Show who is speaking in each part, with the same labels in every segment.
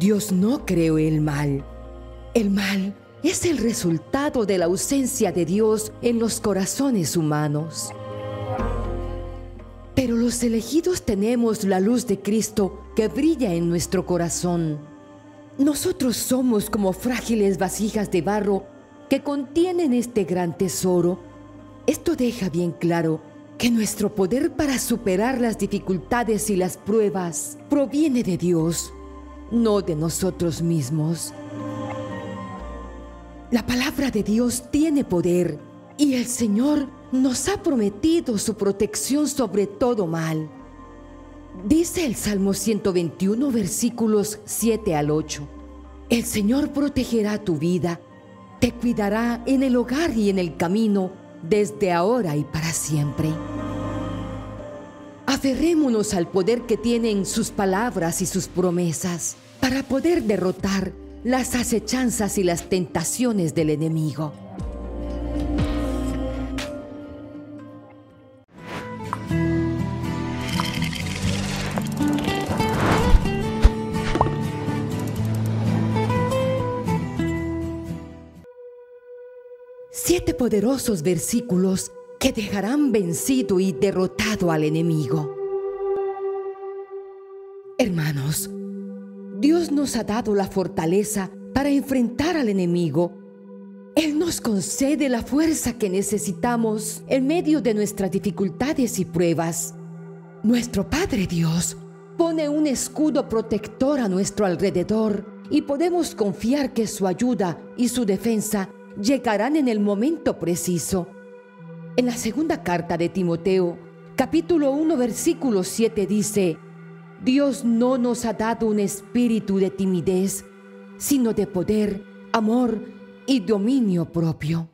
Speaker 1: Dios no creó el mal. El mal es el resultado de la ausencia de Dios en los corazones humanos. Pero los elegidos tenemos la luz de Cristo que brilla en nuestro corazón. Nosotros somos como frágiles vasijas de barro que contienen este gran tesoro. Esto deja bien claro que nuestro poder para superar las dificultades y las pruebas proviene de Dios, no de nosotros mismos. La palabra de Dios tiene poder y el Señor nos ha prometido su protección sobre todo mal. Dice el Salmo 121 versículos 7 al 8. El Señor protegerá tu vida, te cuidará en el hogar y en el camino, desde ahora y para siempre. Aferrémonos al poder que tienen sus palabras y sus promesas para poder derrotar las acechanzas y las tentaciones del enemigo. Siete poderosos versículos que dejarán vencido y derrotado al enemigo. Hermanos, Dios nos ha dado la fortaleza para enfrentar al enemigo. Él nos concede la fuerza que necesitamos en medio de nuestras dificultades y pruebas. Nuestro Padre Dios pone un escudo protector a nuestro alrededor y podemos confiar que su ayuda y su defensa llegarán en el momento preciso. En la segunda carta de Timoteo, capítulo 1, versículo 7 dice, Dios no nos ha dado un espíritu de timidez, sino de poder, amor y dominio propio.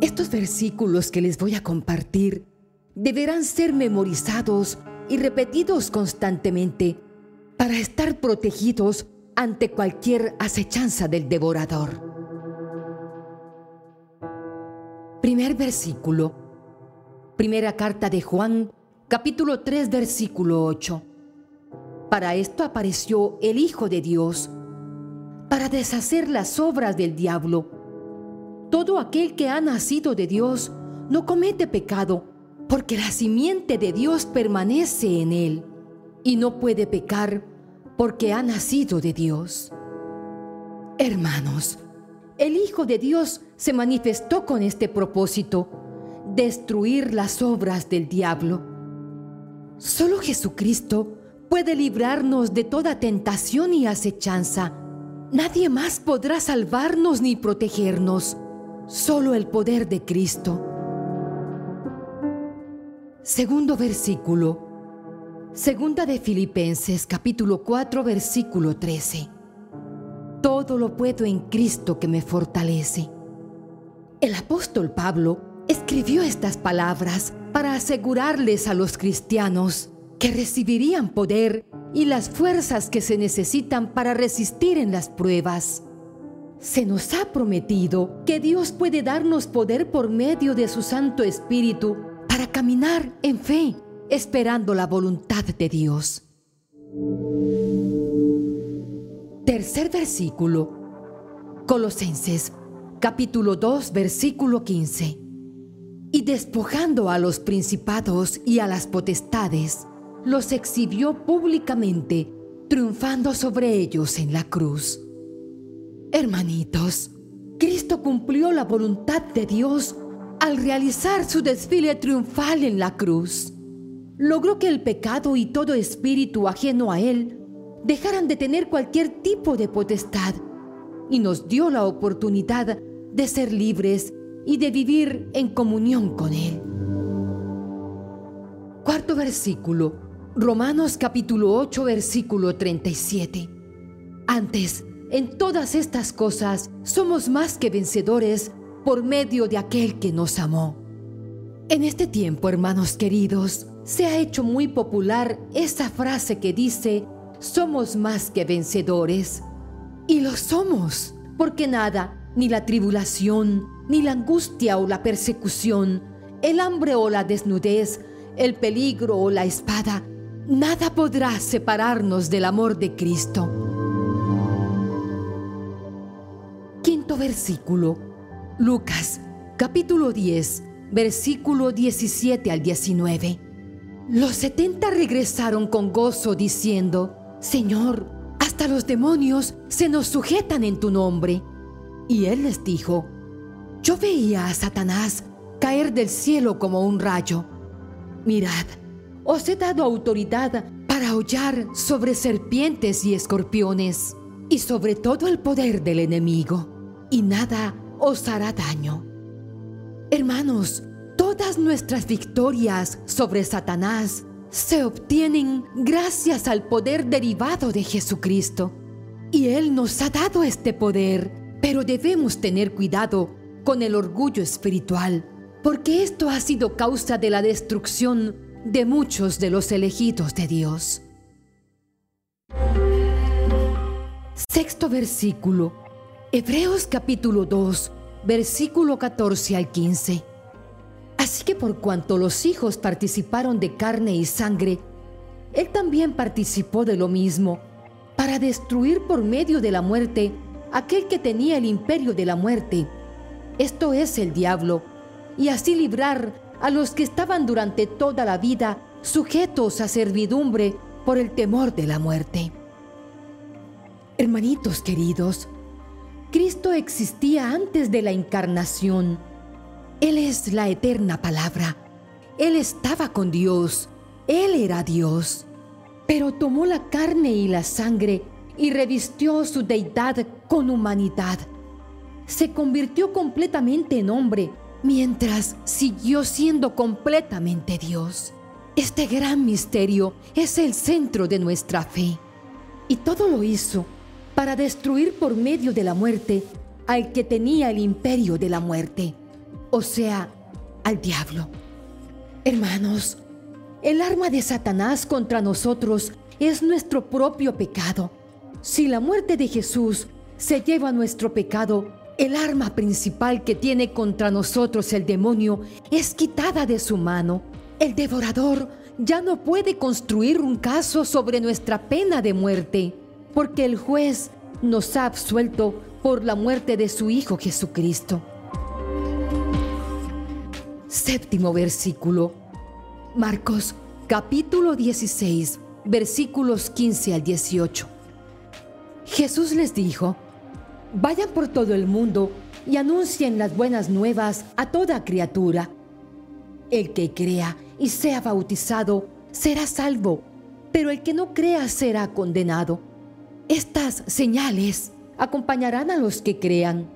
Speaker 1: Estos versículos que les voy a compartir deberán ser memorizados y repetidos constantemente para estar protegidos ante cualquier acechanza del devorador. Primer versículo. Primera carta de Juan capítulo 3, versículo 8. Para esto apareció el Hijo de Dios, para deshacer las obras del diablo. Todo aquel que ha nacido de Dios no comete pecado, porque la simiente de Dios permanece en él, y no puede pecar porque ha nacido de Dios. Hermanos, el Hijo de Dios se manifestó con este propósito, destruir las obras del diablo. Solo Jesucristo puede librarnos de toda tentación y acechanza. Nadie más podrá salvarnos ni protegernos. Solo el poder de Cristo. Segundo versículo. Segunda de Filipenses capítulo 4 versículo 13. Todo lo puedo en Cristo que me fortalece. El apóstol Pablo escribió estas palabras para asegurarles a los cristianos que recibirían poder y las fuerzas que se necesitan para resistir en las pruebas. Se nos ha prometido que Dios puede darnos poder por medio de su Santo Espíritu para caminar en fe, esperando la voluntad de Dios. Tercer versículo. Colosenses capítulo 2 versículo 15 y despojando a los principados y a las potestades, los exhibió públicamente, triunfando sobre ellos en la cruz. Hermanitos, Cristo cumplió la voluntad de Dios al realizar su desfile triunfal en la cruz. Logró que el pecado y todo espíritu ajeno a Él dejaran de tener cualquier tipo de potestad y nos dio la oportunidad de ser libres y de vivir en comunión con Él. Cuarto versículo, Romanos capítulo 8, versículo 37. Antes, en todas estas cosas, somos más que vencedores por medio de aquel que nos amó. En este tiempo, hermanos queridos, se ha hecho muy popular esa frase que dice, somos más que vencedores. Y lo somos, porque nada, ni la tribulación, ni la angustia o la persecución, el hambre o la desnudez, el peligro o la espada, nada podrá separarnos del amor de Cristo. Quinto versículo, Lucas capítulo 10, versículo 17 al 19. Los setenta regresaron con gozo diciendo, Señor, hasta los demonios se nos sujetan en tu nombre. Y él les dijo, yo veía a Satanás caer del cielo como un rayo. Mirad, os he dado autoridad para hollar sobre serpientes y escorpiones y sobre todo el poder del enemigo, y nada os hará daño. Hermanos, todas nuestras victorias sobre Satanás se obtienen gracias al poder derivado de Jesucristo. Y Él nos ha dado este poder, pero debemos tener cuidado con el orgullo espiritual, porque esto ha sido causa de la destrucción de muchos de los elegidos de Dios. Sexto versículo, Hebreos capítulo 2, versículo 14 al 15. Así que por cuanto los hijos participaron de carne y sangre, Él también participó de lo mismo, para destruir por medio de la muerte aquel que tenía el imperio de la muerte, esto es el diablo, y así librar a los que estaban durante toda la vida sujetos a servidumbre por el temor de la muerte. Hermanitos queridos, Cristo existía antes de la encarnación. Él es la eterna palabra. Él estaba con Dios. Él era Dios. Pero tomó la carne y la sangre y revistió su deidad con humanidad. Se convirtió completamente en hombre mientras siguió siendo completamente Dios. Este gran misterio es el centro de nuestra fe. Y todo lo hizo para destruir por medio de la muerte al que tenía el imperio de la muerte, o sea, al diablo. Hermanos, el arma de Satanás contra nosotros es nuestro propio pecado. Si la muerte de Jesús se lleva nuestro pecado, el arma principal que tiene contra nosotros el demonio es quitada de su mano. El devorador ya no puede construir un caso sobre nuestra pena de muerte porque el juez nos ha absuelto por la muerte de su Hijo Jesucristo. Séptimo versículo. Marcos capítulo 16 versículos 15 al 18. Jesús les dijo, vayan por todo el mundo y anuncien las buenas nuevas a toda criatura. El que crea y sea bautizado será salvo, pero el que no crea será condenado. Estas señales acompañarán a los que crean.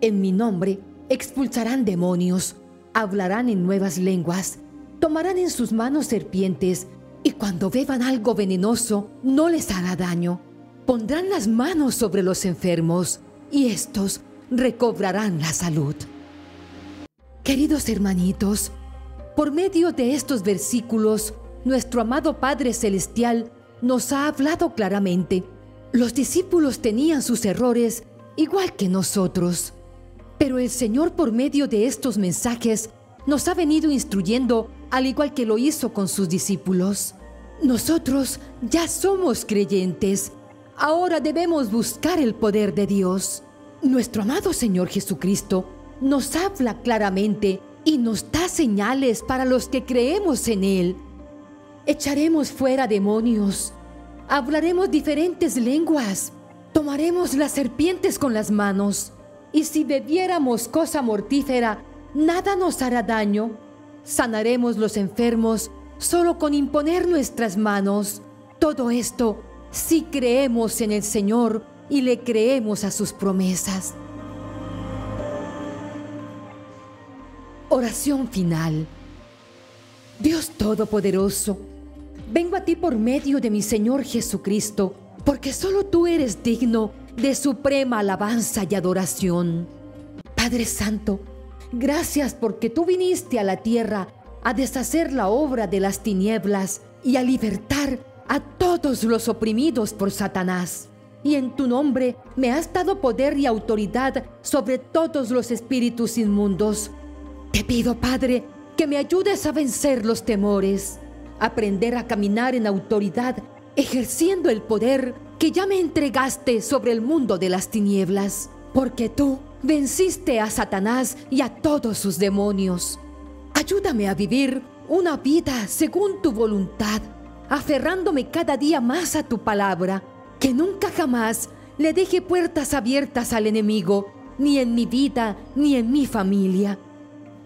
Speaker 1: En mi nombre expulsarán demonios, hablarán en nuevas lenguas, tomarán en sus manos serpientes y cuando beban algo venenoso no les hará daño. Pondrán las manos sobre los enfermos y estos recobrarán la salud. Queridos hermanitos, por medio de estos versículos, nuestro amado Padre Celestial nos ha hablado claramente los discípulos tenían sus errores igual que nosotros, pero el Señor por medio de estos mensajes nos ha venido instruyendo al igual que lo hizo con sus discípulos. Nosotros ya somos creyentes, ahora debemos buscar el poder de Dios. Nuestro amado Señor Jesucristo nos habla claramente y nos da señales para los que creemos en Él. Echaremos fuera demonios, Hablaremos diferentes lenguas. Tomaremos las serpientes con las manos. Y si bebiéramos cosa mortífera, nada nos hará daño. Sanaremos los enfermos solo con imponer nuestras manos. Todo esto si creemos en el Señor y le creemos a sus promesas. Oración final. Dios Todopoderoso, Vengo a ti por medio de mi Señor Jesucristo, porque solo tú eres digno de suprema alabanza y adoración. Padre Santo, gracias porque tú viniste a la tierra a deshacer la obra de las tinieblas y a libertar a todos los oprimidos por Satanás. Y en tu nombre me has dado poder y autoridad sobre todos los espíritus inmundos. Te pido, Padre, que me ayudes a vencer los temores aprender a caminar en autoridad, ejerciendo el poder que ya me entregaste sobre el mundo de las tinieblas, porque tú venciste a Satanás y a todos sus demonios. Ayúdame a vivir una vida según tu voluntad, aferrándome cada día más a tu palabra, que nunca jamás le deje puertas abiertas al enemigo, ni en mi vida, ni en mi familia.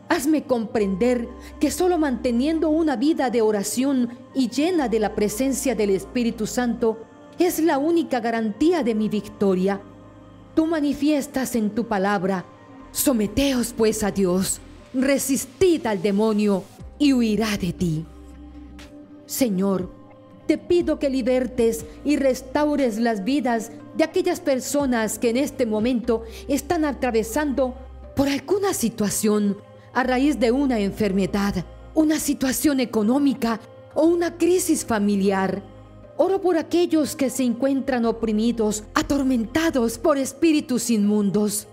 Speaker 1: Hazme comprender que solo manteniendo una vida de oración y llena de la presencia del Espíritu Santo es la única garantía de mi victoria. Tú manifiestas en tu palabra, someteos pues a Dios, resistid al demonio y huirá de ti. Señor, te pido que libertes y restaures las vidas de aquellas personas que en este momento están atravesando por alguna situación a raíz de una enfermedad, una situación económica o una crisis familiar. Oro por aquellos que se encuentran oprimidos, atormentados por espíritus inmundos.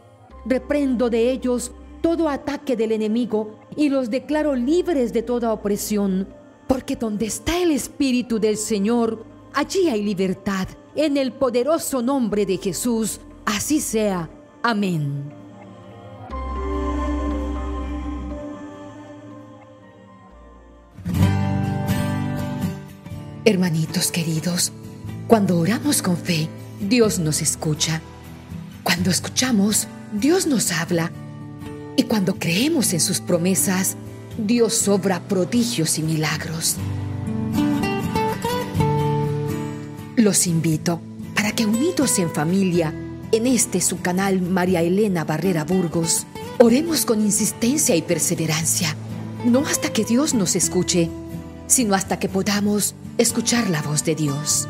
Speaker 1: Reprendo de ellos todo ataque del enemigo y los declaro libres de toda opresión, porque donde está el Espíritu del Señor, allí hay libertad. En el poderoso nombre de Jesús, así sea. Amén. Hermanitos queridos, cuando oramos con fe, Dios nos escucha. Cuando escuchamos, Dios nos habla. Y cuando creemos en sus promesas, Dios obra prodigios y milagros. Los invito para que unidos en familia, en este su canal María Elena Barrera Burgos, oremos con insistencia y perseverancia, no hasta que Dios nos escuche, sino hasta que podamos escuchar la voz de Dios.